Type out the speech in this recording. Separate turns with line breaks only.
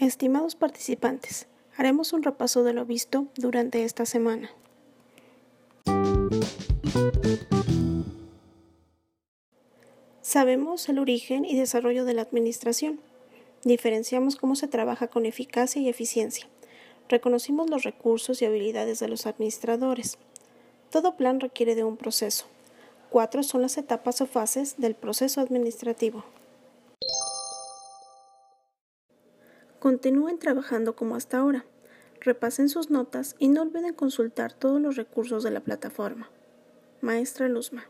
Estimados participantes, haremos un repaso de lo visto durante esta semana. Sabemos el origen y desarrollo de la administración. Diferenciamos cómo se trabaja con eficacia y eficiencia. Reconocimos los recursos y habilidades de los administradores. Todo plan requiere de un proceso. Cuatro son las etapas o fases del proceso administrativo. Continúen trabajando como hasta ahora. Repasen sus notas y no olviden consultar todos los recursos de la plataforma. Maestra Luzma.